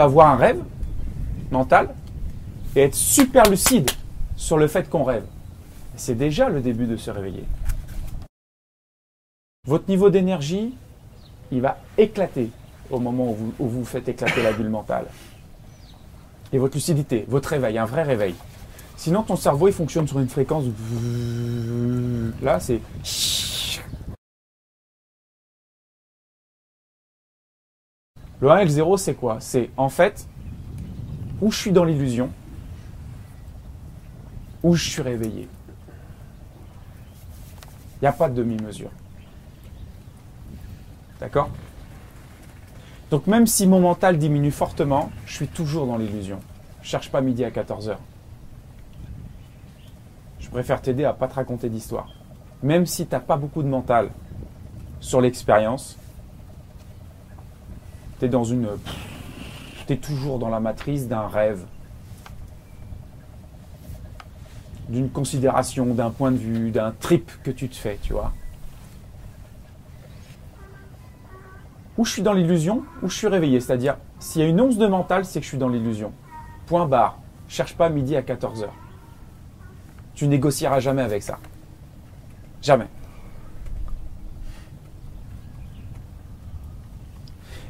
avoir un rêve mental et être super lucide sur le fait qu'on rêve. C'est déjà le début de se réveiller. Votre niveau d'énergie, il va éclater au moment où vous, où vous faites éclater la bulle mentale. Et votre lucidité, votre réveil, un vrai réveil. Sinon, ton cerveau, il fonctionne sur une fréquence. Là, c'est. Le 1 et le 0, c'est quoi? C'est en fait où je suis dans l'illusion, où je suis réveillé. Il n'y a pas de demi-mesure. D'accord? Donc même si mon mental diminue fortement, je suis toujours dans l'illusion. Je cherche pas midi à 14h. Je préfère t'aider à pas te raconter d'histoire. Même si tu n'as pas beaucoup de mental sur l'expérience, tu es dans une. Tu es toujours dans la matrice d'un rêve, d'une considération, d'un point de vue, d'un trip que tu te fais, tu vois. Ou je suis dans l'illusion, ou je suis réveillé. C'est-à-dire, s'il y a une once de mental, c'est que je suis dans l'illusion. Point barre. Cherche pas midi à 14h. Tu négocieras jamais avec ça. Jamais.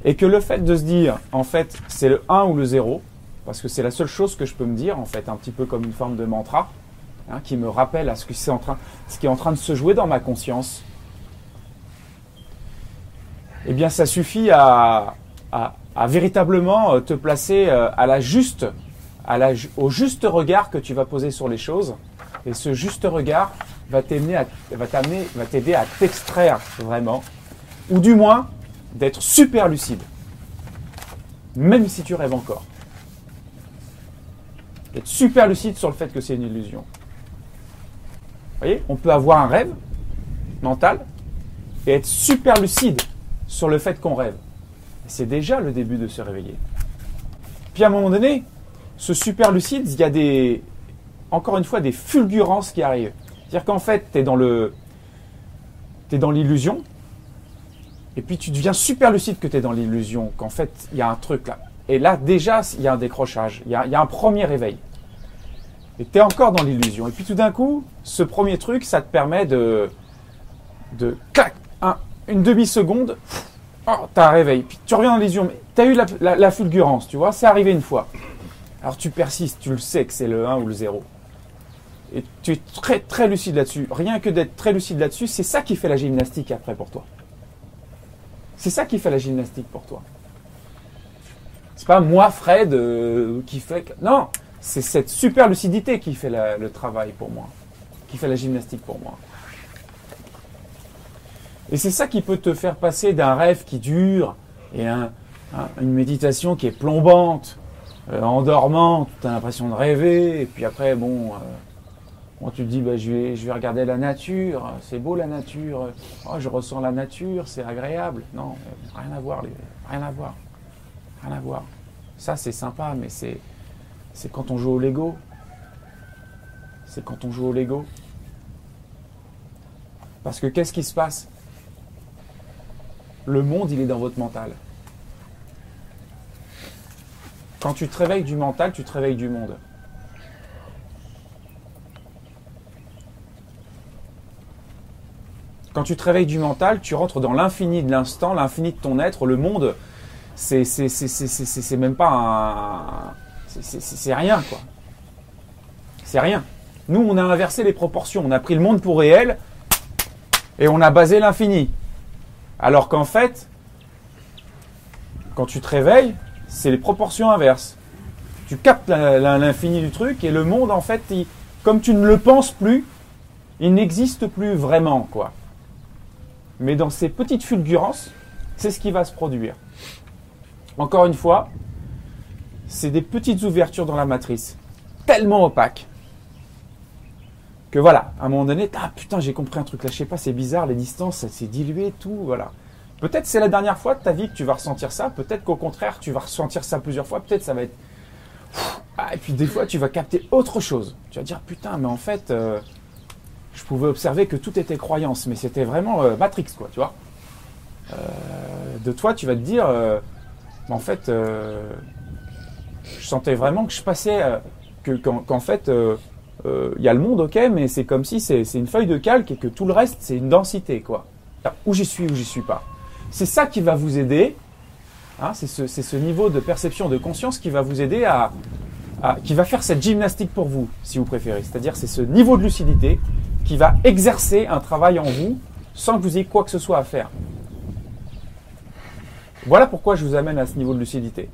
Et que le fait de se dire, en fait, c'est le 1 ou le 0, parce que c'est la seule chose que je peux me dire, en fait, un petit peu comme une forme de mantra, hein, qui me rappelle à ce, qui est en train de se jouer dans ma conscience, eh bien, ça suffit à, véritablement te placer euh, à la juste, au juste regard que tu vas poser sur les choses. Et ce juste regard va va t'aider à t'extraire vraiment, ou du moins d'être super lucide, même si tu rêves encore. Être super lucide sur le fait que c'est une illusion. Vous voyez, on peut avoir un rêve mental et être super lucide sur le fait qu'on rêve. C'est déjà le début de se réveiller. Puis à un moment donné, ce super lucide, il y a des, encore une fois, des fulgurances qui arrivent. C'est-à-dire qu'en fait, tu dans es dans l'illusion, et puis tu deviens super lucide que tu es dans l'illusion, qu'en fait, il y a un truc là. Et là, déjà, il y a un décrochage, il y a, un premier réveil. Et tu es encore dans l'illusion. Et puis tout d'un coup, ce premier truc, ça te permet de, de clac, un, une demi-seconde, oh, tu as un réveil. Puis tu reviens dans l'illusion, mais tu as eu la, la, la fulgurance, tu vois, c'est arrivé une fois. Alors tu persistes, tu le sais que c'est le 1 ou le 0. Et tu es très très lucide là-dessus. Rien que d'être très lucide là-dessus, c'est ça qui fait la gymnastique après pour toi. C'est ça qui fait la gymnastique pour toi. C'est pas moi, Fred, euh, qui fait. Non, c'est cette super lucidité qui fait le travail pour moi, qui fait la gymnastique pour moi. Et c'est ça qui peut te faire passer d'un rêve qui dure et un, un, une méditation qui est plombante, euh, endormante, tu as l'impression de rêver, et puis après, bon, euh, bon tu te dis, bah, je, vais, je vais regarder la nature, c'est beau la nature, oh, je ressens la nature, c'est agréable. Non, rien à voir, rien à voir, rien à voir. Ça, c'est sympa, mais c'est, c'est quand on joue au Lego. C'est quand on joue au Lego. Parce que qu'est-ce qui se passe? Le monde, il est dans votre mental. Quand tu te réveilles du mental, tu te réveilles du monde. Quand tu te réveilles du mental, tu rentres dans l'infini de l'instant, l'infini de ton être. Le monde, c'est même pas un. C'est rien, quoi. C'est rien. Nous, on a inversé les proportions. On a pris le monde pour réel et on a basé l'infini. Alors qu'en fait, quand tu te réveilles, c'est les proportions inverses. Tu captes l'infini du truc et le monde, en fait, il, comme tu ne le penses plus, il n'existe plus vraiment, quoi. Mais dans ces petites fulgurances, c'est ce qui va se produire. Encore une fois, c'est des petites ouvertures dans la matrice, tellement opaques, que voilà, à un moment donné, ah putain, j'ai compris un truc là, je sais pas, c'est bizarre, les distances, ça s'est dilué, tout, voilà. Peut-être c'est la dernière fois de ta vie que tu vas ressentir ça, peut-être qu'au contraire, tu vas ressentir ça plusieurs fois, peut-être ça va être. Ah, et puis des fois, tu vas capter autre chose. Tu vas dire, putain, mais en fait, euh, je pouvais observer que tout était croyance, mais c'était vraiment euh, Matrix, quoi, tu vois. Euh, de toi, tu vas te dire, en fait, je sentais vraiment que je passais, euh, que, qu'en, fait, euh, euh, il y a le monde, ok, mais c'est comme si c'est, une feuille de calque et que tout le reste, c'est une densité, quoi. Où j'y suis, où j'y suis pas. C'est ça qui va vous aider. Hein, c'est, ce, ce niveau de perception, de conscience qui va vous aider à, qui va faire cette gymnastique pour vous, si vous préférez. C'est-à-dire, c'est ce niveau de lucidité qui va exercer un travail en vous sans que vous ayez quoi que ce soit à faire. Voilà pourquoi je vous amène à ce niveau de lucidité.